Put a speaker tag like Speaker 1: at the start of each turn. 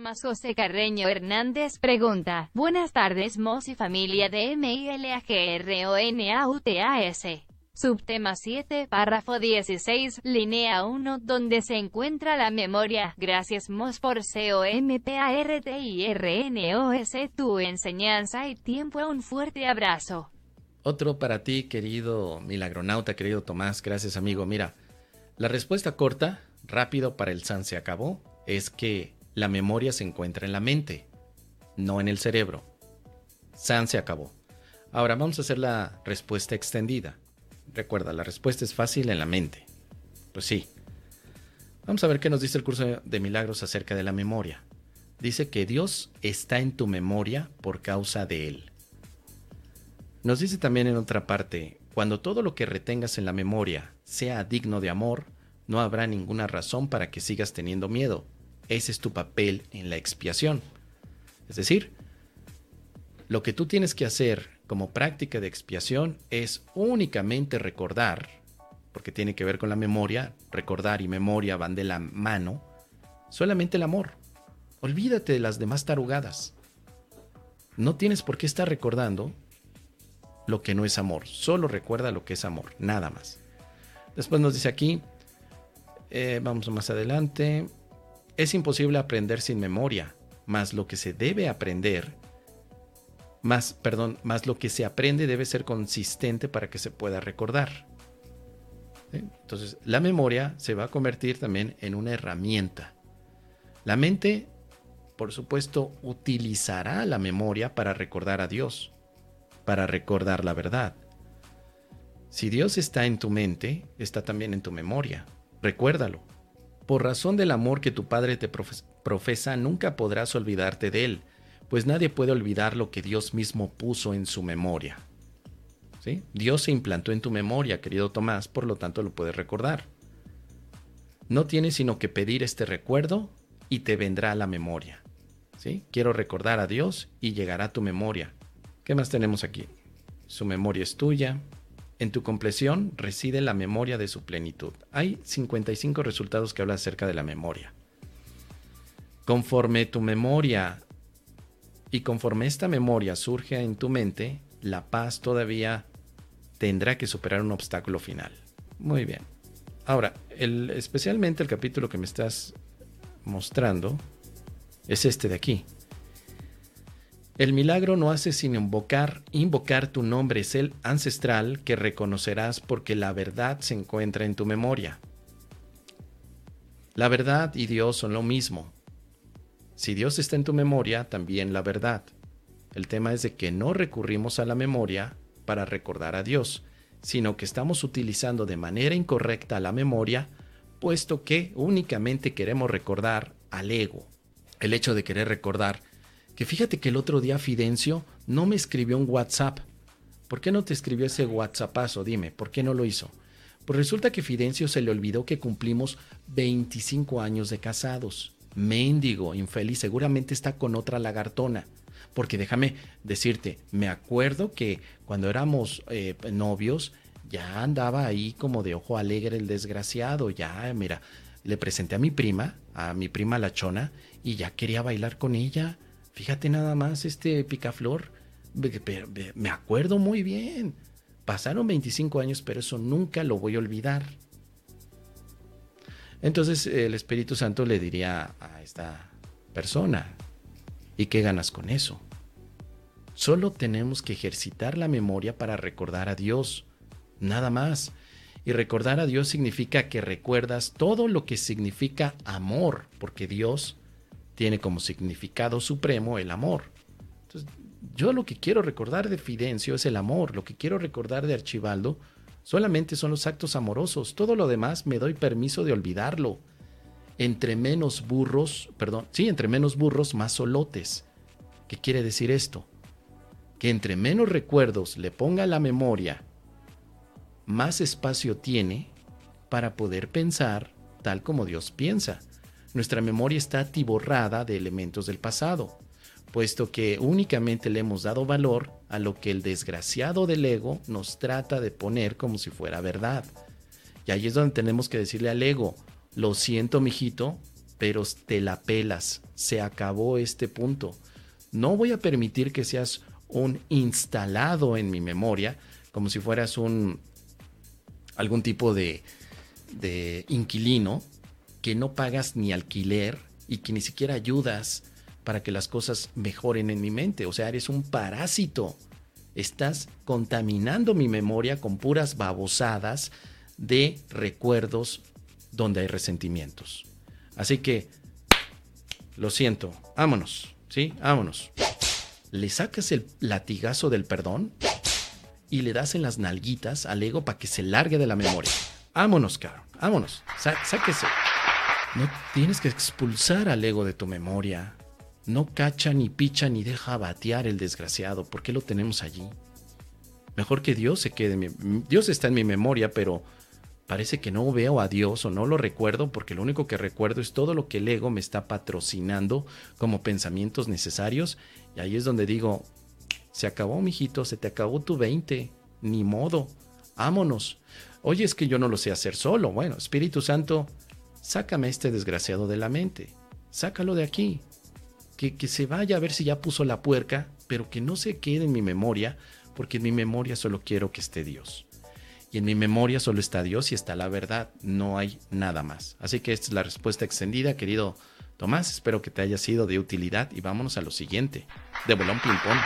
Speaker 1: Tomás José Carreño Hernández pregunta, Buenas tardes Mos y familia de M-I-L-A-G-R-O-N-A-U-T-A-S. Subtema 7, párrafo 16, línea 1, donde se encuentra la memoria. Gracias Mos por C-O-M-P-A-R-T-I-R-N-O-S, tu enseñanza y tiempo. Un fuerte abrazo.
Speaker 2: Otro para ti, querido milagronauta, querido Tomás. Gracias, amigo. Mira, la respuesta corta, rápido para el San se acabó, es que la memoria se encuentra en la mente, no en el cerebro. San se acabó. Ahora vamos a hacer la respuesta extendida. Recuerda, la respuesta es fácil en la mente. Pues sí. Vamos a ver qué nos dice el curso de milagros acerca de la memoria. Dice que Dios está en tu memoria por causa de Él. Nos dice también en otra parte, cuando todo lo que retengas en la memoria sea digno de amor, no habrá ninguna razón para que sigas teniendo miedo. Ese es tu papel en la expiación. Es decir, lo que tú tienes que hacer como práctica de expiación es únicamente recordar, porque tiene que ver con la memoria, recordar y memoria van de la mano, solamente el amor. Olvídate de las demás tarugadas. No tienes por qué estar recordando lo que no es amor, solo recuerda lo que es amor, nada más. Después nos dice aquí, eh, vamos más adelante, es imposible aprender sin memoria, más lo que se debe aprender más, perdón, más lo que se aprende debe ser consistente para que se pueda recordar. Entonces, la memoria se va a convertir también en una herramienta. La mente, por supuesto, utilizará la memoria para recordar a Dios, para recordar la verdad. Si Dios está en tu mente, está también en tu memoria. Recuérdalo. Por razón del amor que tu Padre te profesa, nunca podrás olvidarte de Él pues nadie puede olvidar lo que Dios mismo puso en su memoria. Dios se implantó en tu memoria, querido Tomás, por lo tanto lo puedes recordar. No tienes sino que pedir este recuerdo y te vendrá a la memoria. Quiero recordar a Dios y llegará a tu memoria. ¿Qué más tenemos aquí? Su memoria es tuya. En tu compleción reside la memoria de su plenitud. Hay 55 resultados que hablan acerca de la memoria. Conforme tu memoria y conforme esta memoria surge en tu mente, la paz todavía tendrá que superar un obstáculo final. Muy bien. Ahora, el, especialmente el capítulo que me estás mostrando es este de aquí. El milagro no hace sino invocar, invocar tu nombre es el ancestral que reconocerás porque la verdad se encuentra en tu memoria. La verdad y Dios son lo mismo. Si Dios está en tu memoria, también la verdad. El tema es de que no recurrimos a la memoria para recordar a Dios, sino que estamos utilizando de manera incorrecta la memoria, puesto que únicamente queremos recordar al ego. El hecho de querer recordar que fíjate que el otro día Fidencio no me escribió un WhatsApp. ¿Por qué no te escribió ese WhatsAppazo? Dime, ¿por qué no lo hizo? Pues resulta que Fidencio se le olvidó que cumplimos 25 años de casados mendigo, infeliz, seguramente está con otra lagartona. Porque déjame decirte, me acuerdo que cuando éramos eh, novios, ya andaba ahí como de ojo alegre el desgraciado, ya, mira, le presenté a mi prima, a mi prima Lachona, y ya quería bailar con ella. Fíjate nada más este picaflor, me acuerdo muy bien. Pasaron 25 años, pero eso nunca lo voy a olvidar. Entonces el Espíritu Santo le diría a esta persona, ¿y qué ganas con eso? Solo tenemos que ejercitar la memoria para recordar a Dios, nada más. Y recordar a Dios significa que recuerdas todo lo que significa amor, porque Dios tiene como significado supremo el amor. Entonces, yo lo que quiero recordar de Fidencio es el amor, lo que quiero recordar de Archibaldo Solamente son los actos amorosos. Todo lo demás me doy permiso de olvidarlo. Entre menos burros, perdón, sí, entre menos burros, más solotes. ¿Qué quiere decir esto? Que entre menos recuerdos le ponga la memoria, más espacio tiene para poder pensar tal como Dios piensa. Nuestra memoria está atiborrada de elementos del pasado puesto que únicamente le hemos dado valor a lo que el desgraciado del ego nos trata de poner como si fuera verdad. Y ahí es donde tenemos que decirle al ego, lo siento, mijito, pero te la pelas. Se acabó este punto. No voy a permitir que seas un instalado en mi memoria, como si fueras un algún tipo de, de inquilino que no pagas ni alquiler y que ni siquiera ayudas para que las cosas mejoren en mi mente. O sea, eres un parásito. Estás contaminando mi memoria con puras babosadas de recuerdos donde hay resentimientos. Así que, lo siento, vámonos, ¿sí? Vámonos. Le sacas el latigazo del perdón y le das en las nalguitas al ego para que se largue de la memoria. Vámonos, caro, vámonos, sáquese. No tienes que expulsar al ego de tu memoria. No cacha ni picha ni deja batear el desgraciado. ¿Por qué lo tenemos allí? Mejor que Dios se quede. Dios está en mi memoria, pero parece que no veo a Dios o no lo recuerdo porque lo único que recuerdo es todo lo que el ego me está patrocinando como pensamientos necesarios. Y ahí es donde digo, se acabó, mijito, se te acabó tu 20. Ni modo. Vámonos. Oye, es que yo no lo sé hacer solo. Bueno, Espíritu Santo, sácame este desgraciado de la mente. Sácalo de aquí. Que, que se vaya a ver si ya puso la puerca, pero que no se quede en mi memoria, porque en mi memoria solo quiero que esté Dios. Y en mi memoria solo está Dios y está la verdad, no hay nada más. Así que esta es la respuesta extendida, querido Tomás. Espero que te haya sido de utilidad y vámonos a lo siguiente. De bolón ping-pong.